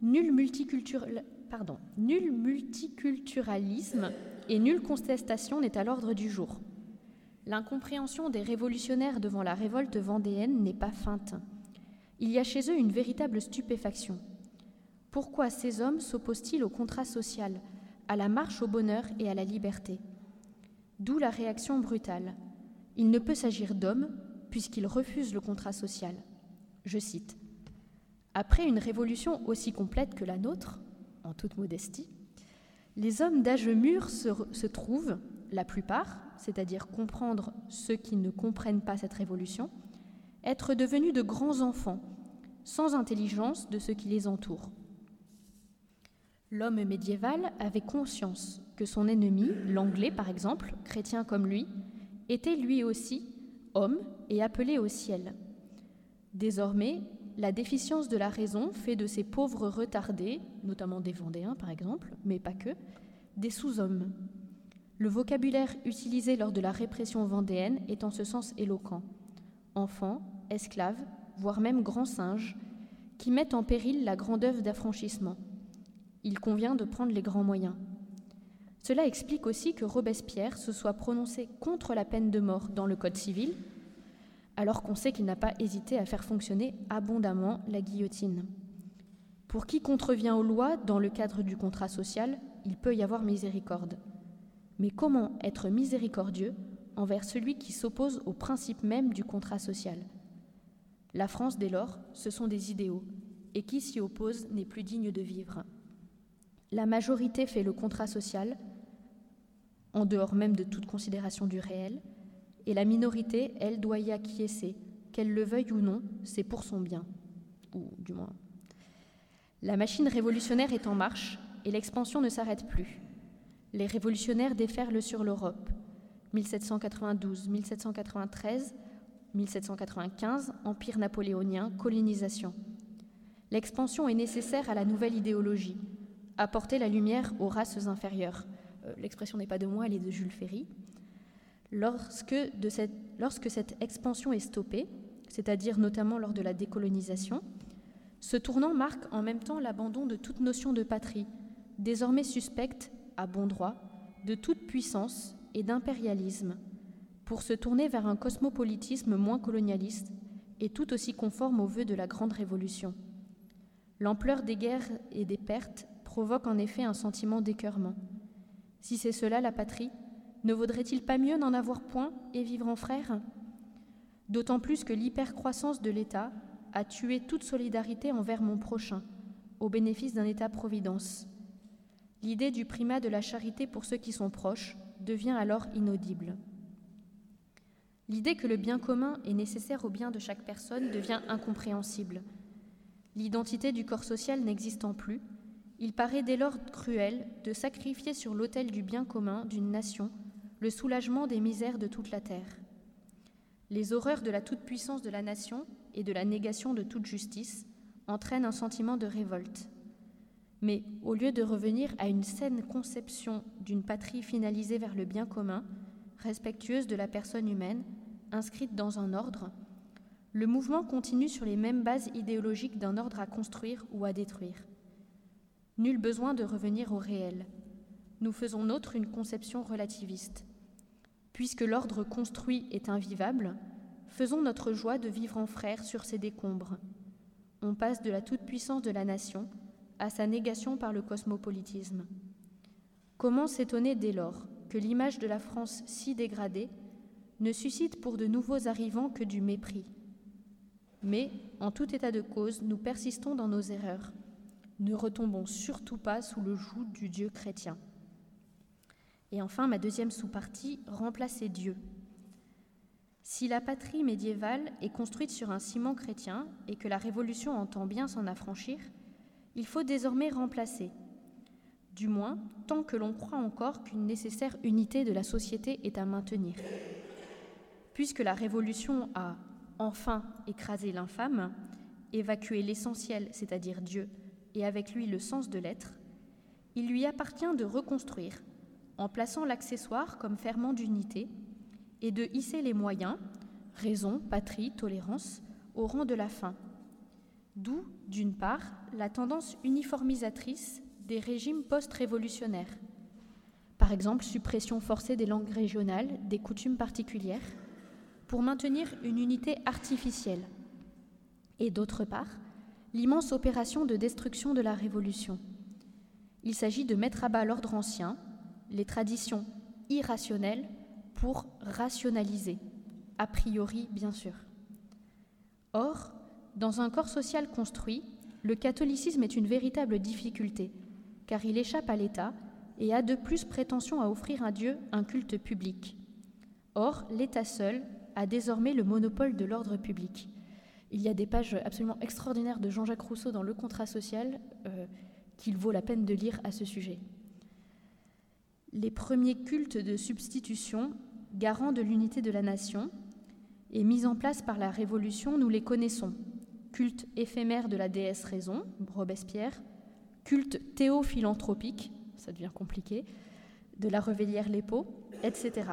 nul, multiculturalisme et nulle contestation n'est à l'ordre du jour. L'incompréhension des révolutionnaires devant la révolte vendéenne n'est pas feinte. Il y a chez eux une véritable stupéfaction. Pourquoi ces hommes s'opposent-ils au contrat social, à la marche au bonheur et à la liberté D'où la réaction brutale. Il ne peut s'agir d'hommes puisqu'ils refusent le contrat social. Je cite Après une révolution aussi complète que la nôtre, en toute modestie, les hommes d'âge mûr se, trouvent, la plupart, c'est-à-dire comprendre ceux qui ne comprennent pas cette révolution, être devenus de grands enfants, sans intelligence de ce qui les entoure. L'homme médiéval avait conscience que son ennemi, l'Anglais par exemple, chrétien comme lui, était lui aussi homme et appelé au ciel. Désormais, la déficience de la raison fait de ces pauvres retardés, notamment des Vendéens par exemple, mais pas que, des sous-hommes. Le vocabulaire utilisé lors de la répression vendéenne est en ce sens éloquent. Enfants, esclaves, voire même grands singes, qui mettent en péril la grande œuvre d'affranchissement il convient de prendre les grands moyens. Cela explique aussi que Robespierre se soit prononcé contre la peine de mort dans le Code civil, alors qu'on sait qu'il n'a pas hésité à faire fonctionner abondamment la guillotine. Pour qui contrevient aux lois dans le cadre du contrat social, il peut y avoir miséricorde. Mais comment être miséricordieux envers celui qui s'oppose au principe même du contrat social? La France, dès lors, ce sont des idéaux, et qui s'y oppose n'est plus digne de vivre. La majorité fait le contrat social, en dehors même de toute considération du réel, et la minorité, elle, doit y acquiescer, qu'elle le veuille ou non, c'est pour son bien, ou du moins. La machine révolutionnaire est en marche, et l'expansion ne s'arrête plus. Les révolutionnaires déferlent sur l'Europe. 1792, 1793, 1795, empire napoléonien, colonisation. L'expansion est nécessaire à la nouvelle idéologie, apporter la lumière aux races inférieures. Euh, l'expression n'est pas de moi, elle est de Jules Ferry. Lorsque, cette, lorsque cette expansion est stoppée, c'est-à-dire notamment lors de la décolonisation, ce tournant marque en même temps l'abandon de toute notion de patrie, désormais suspecte, à bon droit, de toute puissance et d'impérialisme, pour se tourner vers un cosmopolitisme moins colonialiste et tout aussi conforme aux vœux de la Grande Révolution. L'ampleur des guerres et des pertes provoque en effet un sentiment d'écœurement. Si c'est cela la patrie, ne vaudrait-il pas mieux n'en avoir point et vivre en frères? D'autant plus que l'hypercroissance de l'État a tué toute solidarité envers mon prochain, au bénéfice d'un État-providence. L'idée du primat de la charité pour ceux qui sont proches devient alors inaudible. L'idée que le bien commun est nécessaire au bien de chaque personne devient incompréhensible. L'identité du corps social n'existant plus, il paraît dès lors cruel de sacrifier sur l'autel du bien commun d'une nation le soulagement des misères de toute la terre. Les horreurs de la toute-puissance de la nation et de la négation de toute justice entraînent un sentiment de révolte. Mais au lieu de revenir à une saine conception d'une patrie finalisée vers le bien commun, respectueuse de la personne humaine, inscrite dans un ordre, le mouvement continue sur les mêmes bases idéologiques d'un ordre à construire ou à détruire. Nul besoin de revenir au réel. Nous faisons nôtre une conception relativiste. Puisque l'ordre construit est invivable, faisons notre joie de vivre en frères sur ces décombres. On passe de la toute-puissance de la nation à sa négation par le cosmopolitisme. Comment s'étonner dès lors que l'image de la France si dégradée ne suscite pour de nouveaux arrivants que du mépris? Mais, en tout état de cause, nous persistons dans nos erreurs. Ne retombons surtout pas sous le joug du Dieu chrétien. Et enfin, ma deuxième sous-partie, remplacer Dieu. Si la patrie médiévale est construite sur un ciment chrétien et que la Révolution entend bien s'en affranchir, il faut désormais remplacer. Du moins, tant que l'on croit encore qu'une nécessaire unité de la société est à maintenir. Puisque la Révolution a enfin écraser l'infâme, évacuer l'essentiel, c'est-à-dire Dieu, et avec lui le sens de l'être, il lui appartient de reconstruire, en plaçant l'accessoire comme ferment d'unité, et de hisser les moyens, raison, patrie, tolérance, au rang de la fin. D'où, d'une part, la tendance uniformisatrice des régimes post-révolutionnaires. Par exemple, suppression forcée des langues régionales, des coutumes particulières, pour maintenir une unité artificielle, et d'autre part, l'immense opération de destruction de la Révolution. Il s'agit de mettre à bas l'ordre ancien, les traditions irrationnelles, pour rationaliser, a priori bien sûr. Or, dans un corps social construit, le catholicisme est une véritable difficulté, car il échappe à l'État et a de plus prétention à offrir à Dieu un culte public. Or, l'État seul a désormais le monopole de l'ordre public. Il y a des pages absolument extraordinaires de Jean-Jacques Rousseau dans Le Contrat social euh, qu'il vaut la peine de lire à ce sujet. Les premiers cultes de substitution, garants de l'unité de la nation, et mis en place par la Révolution, nous les connaissons. Culte éphémère de la déesse raison, Robespierre, culte théophilanthropique, ça devient compliqué, de la Revellière Lépo, etc.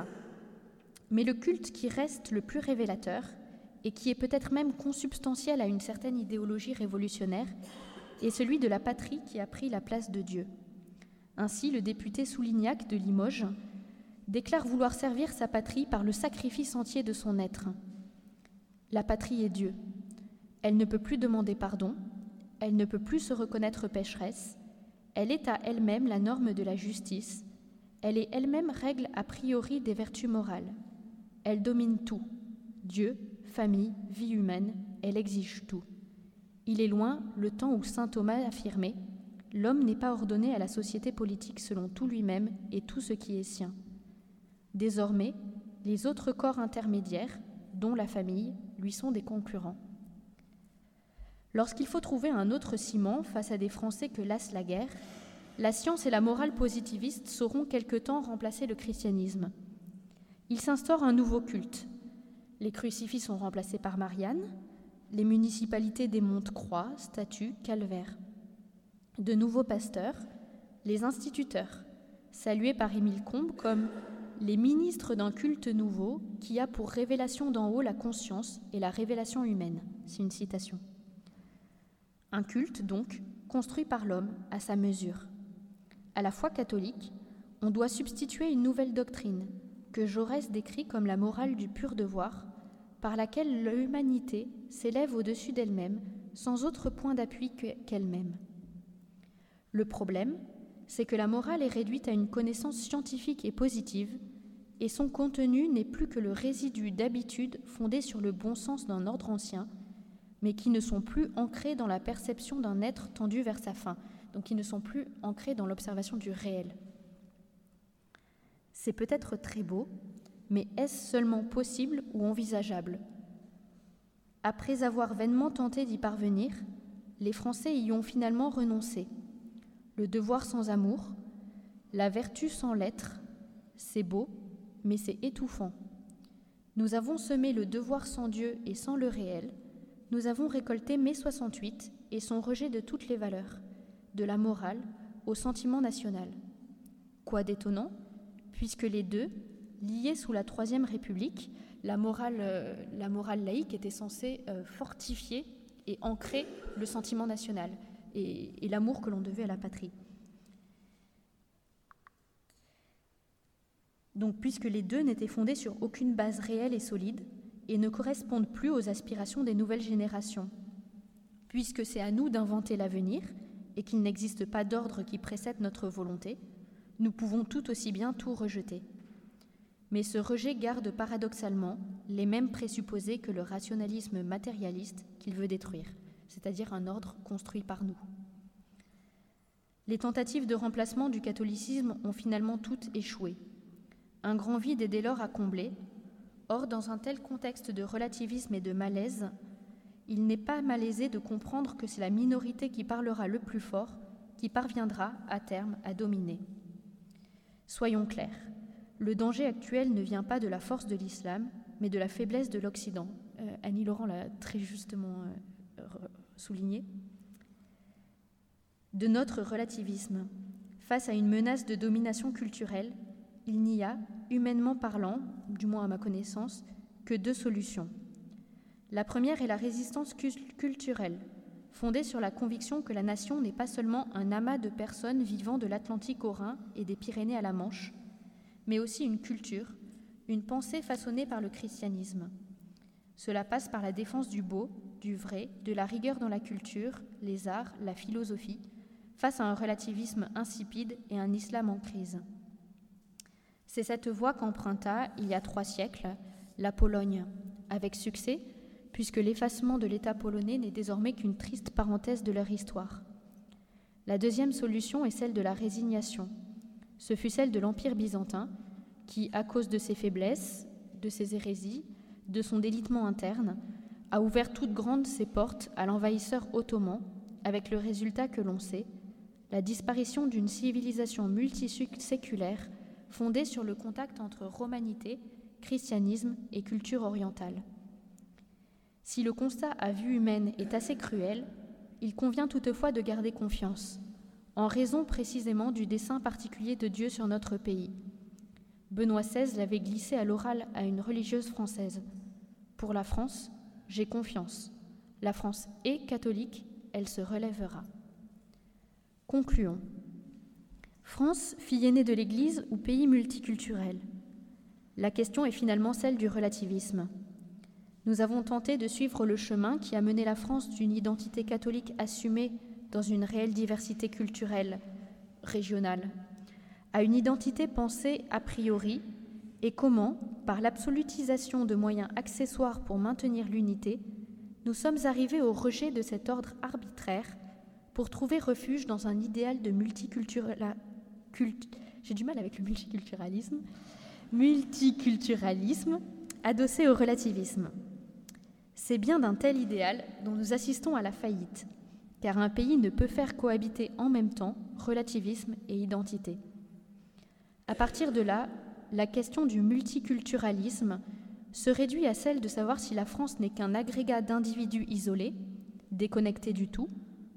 Mais le culte qui reste le plus révélateur, et qui est peut-être même consubstantiel à une certaine idéologie révolutionnaire, est celui de la patrie qui a pris la place de Dieu. Ainsi, le député Soulignac de Limoges déclare vouloir servir sa patrie par le sacrifice entier de son être. La patrie est Dieu. Elle ne peut plus demander pardon, elle ne peut plus se reconnaître pécheresse, elle est à elle-même la norme de la justice, elle est elle-même règle a priori des vertus morales. Elle domine tout. Dieu, famille, vie humaine, elle exige tout. Il est loin le temps où saint Thomas affirmait L'homme n'est pas ordonné à la société politique selon tout lui-même et tout ce qui est sien. Désormais, les autres corps intermédiaires, dont la famille, lui sont des concurrents. Lorsqu'il faut trouver un autre ciment face à des Français que lasse la guerre, la science et la morale positiviste sauront quelque temps remplacer le christianisme. Il s'instaure un nouveau culte. Les crucifix sont remplacés par Marianne, les municipalités démontent croix, statues, calvaires. De nouveaux pasteurs, les instituteurs, salués par Émile Combes comme les ministres d'un culte nouveau qui a pour révélation d'en haut la conscience et la révélation humaine. C'est une citation. Un culte, donc, construit par l'homme à sa mesure. À la foi catholique, on doit substituer une nouvelle doctrine que Jaurès décrit comme la morale du pur devoir, par laquelle l'humanité s'élève au-dessus d'elle-même sans autre point d'appui qu'elle-même. Le problème, c'est que la morale est réduite à une connaissance scientifique et positive, et son contenu n'est plus que le résidu d'habitudes fondées sur le bon sens d'un ordre ancien, mais qui ne sont plus ancrées dans la perception d'un être tendu vers sa fin, donc qui ne sont plus ancrées dans l'observation du réel. C'est peut-être très beau, mais est-ce seulement possible ou envisageable? Après avoir vainement tenté d'y parvenir, les Français y ont finalement renoncé le devoir sans amour, la vertu sans l'être, c'est beau, mais c'est étouffant. Nous avons semé le devoir sans Dieu et sans le réel, nous avons récolté mai 68 et son rejet de toutes les valeurs, de la morale au sentiment national. Quoi d'étonnant, puisque les deux, liés sous la Troisième République, la morale, euh, laïque était censée euh, fortifier et ancrer le sentiment national et, l'amour que l'on devait à la patrie. Donc, puisque les deux n'étaient fondés sur aucune base réelle et solide et ne correspondent plus aux aspirations des nouvelles générations, puisque c'est à nous d'inventer l'avenir et qu'il n'existe pas d'ordre qui précède notre volonté, nous pouvons tout aussi bien tout rejeter. Mais ce rejet garde paradoxalement les mêmes présupposés que le rationalisme matérialiste qu'il veut détruire c'est-à-dire un ordre construit par nous. Les tentatives de remplacement du catholicisme ont finalement toutes échoué. Un grand vide est dès lors à combler. Or, dans un tel contexte de relativisme et de malaise, il n'est pas malaisé de comprendre que c'est la minorité qui parlera le plus fort qui parviendra à terme à dominer. Soyons clairs, le danger actuel ne vient pas de la force de l'islam, mais de la faiblesse de l'Occident. Euh, Annie Laurent l'a très justement euh, souligné, de notre relativisme. Face à une menace de domination culturelle, il n'y a, humainement parlant, du moins à ma connaissance, que deux solutions. La première est la résistance culturelle, fondée sur la conviction que la nation n'est pas seulement un amas de personnes vivant de l'Atlantique au Rhin et des Pyrénées à la Manche, mais aussi une culture, une pensée façonnée par le christianisme. Cela passe par la défense du beau, du vrai, de la rigueur dans la culture, les arts, la philosophie, face à un relativisme insipide et un islam en crise. C'est cette voie qu'emprunta, il y a trois siècles, la Pologne, avec succès, puisque l'effacement de l'État polonais n'est désormais qu'une triste parenthèse de leur histoire. La deuxième solution est celle de la résignation. Ce fut celle de l'Empire byzantin, qui, à cause de ses faiblesses, de ses hérésies, de son délitement interne, a ouvert toutes grandes ses portes à l'envahisseur ottoman, avec le résultat que l'on sait, la disparition d'une civilisation multiséculaire fondée sur le contact entre romanité, christianisme et culture orientale. Si le constat à vue humaine est assez cruel, il convient toutefois de garder confiance, en raison précisément du dessein particulier de Dieu sur notre pays. Benoît XVI l'avait glissé à l'oral à une religieuse française. Pour la France, j'ai confiance. La France est catholique, elle se relèvera. Concluons. France, fille aînée de l'Église ou pays multiculturel? La question est finalement celle du relativisme. Nous avons tenté de suivre le chemin qui a mené la France d'une identité catholique assumée dans une réelle diversité culturelle, régionale, à une identité pensée a priori et comment, par l'absolutisation de moyens accessoires pour maintenir l'unité, nous sommes arrivés au rejet de cet ordre arbitraire pour trouver refuge dans un idéal de multiculturalisme. J'ai du mal avec le multiculturalisme. Multiculturalisme adossé au relativisme. C'est bien d'un tel idéal dont nous assistons à la faillite, car un pays ne peut faire cohabiter en même temps relativisme et identité. À partir de là, la question du multiculturalisme se réduit à celle de savoir si la France n'est qu'un agrégat d'individus isolés, déconnectés du tout,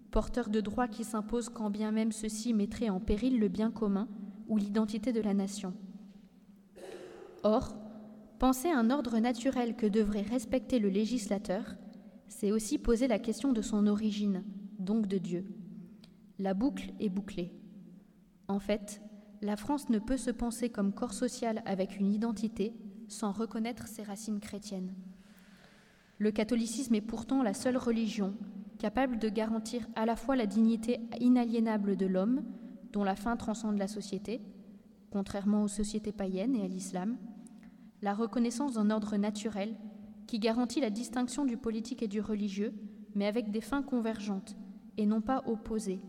porteurs de droits qui s'imposent quand bien même ceux-ci mettraient en péril le bien commun ou l'identité de la nation. Or, penser un ordre naturel que devrait respecter le législateur, c'est aussi poser la question de son origine, donc de Dieu. La boucle est bouclée. En fait, la France ne peut se penser comme corps social avec une identité sans reconnaître ses racines chrétiennes. Le catholicisme est pourtant la seule religion capable de garantir à la fois la dignité inaliénable de l'homme, dont la fin transcende la société, contrairement aux sociétés païennes et à l'islam, la reconnaissance d'un ordre naturel qui garantit la distinction du politique et du religieux, mais avec des fins convergentes et non pas opposées,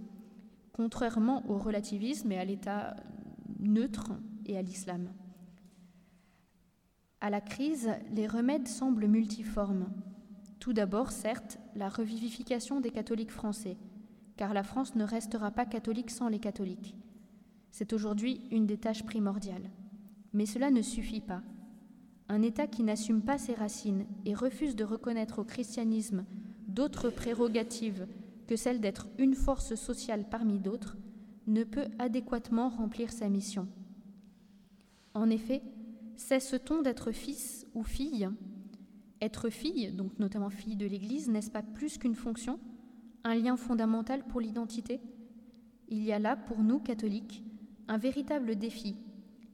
contrairement au relativisme et à l'état neutre et à l'islam. À la crise, les remèdes semblent multiformes. Tout d'abord, certes, la revivification des catholiques français, car la France ne restera pas catholique sans les catholiques. C'est aujourd'hui une des tâches primordiales. Mais cela ne suffit pas. Un État qui n'assume pas ses racines et refuse de reconnaître au christianisme d'autres prérogatives que celle d'être une force sociale parmi d'autres ne peut adéquatement remplir sa mission. En effet, cesse-t-on d'être fils ou fille? Être fille, donc notamment fille de l'Église, n'est-ce pas plus qu'une fonction, un lien fondamental pour l'identité? Il y a là, pour nous, catholiques, un véritable défi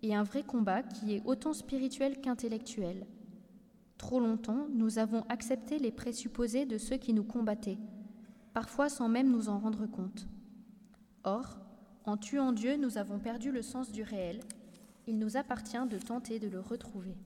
et un vrai combat qui est autant spirituel qu'intellectuel. Trop longtemps, nous avons accepté les présupposés de ceux qui nous combattaient, parfois sans même nous en rendre compte. Or, en tuant Dieu, nous avons perdu le sens du réel. Il nous appartient de tenter de le retrouver.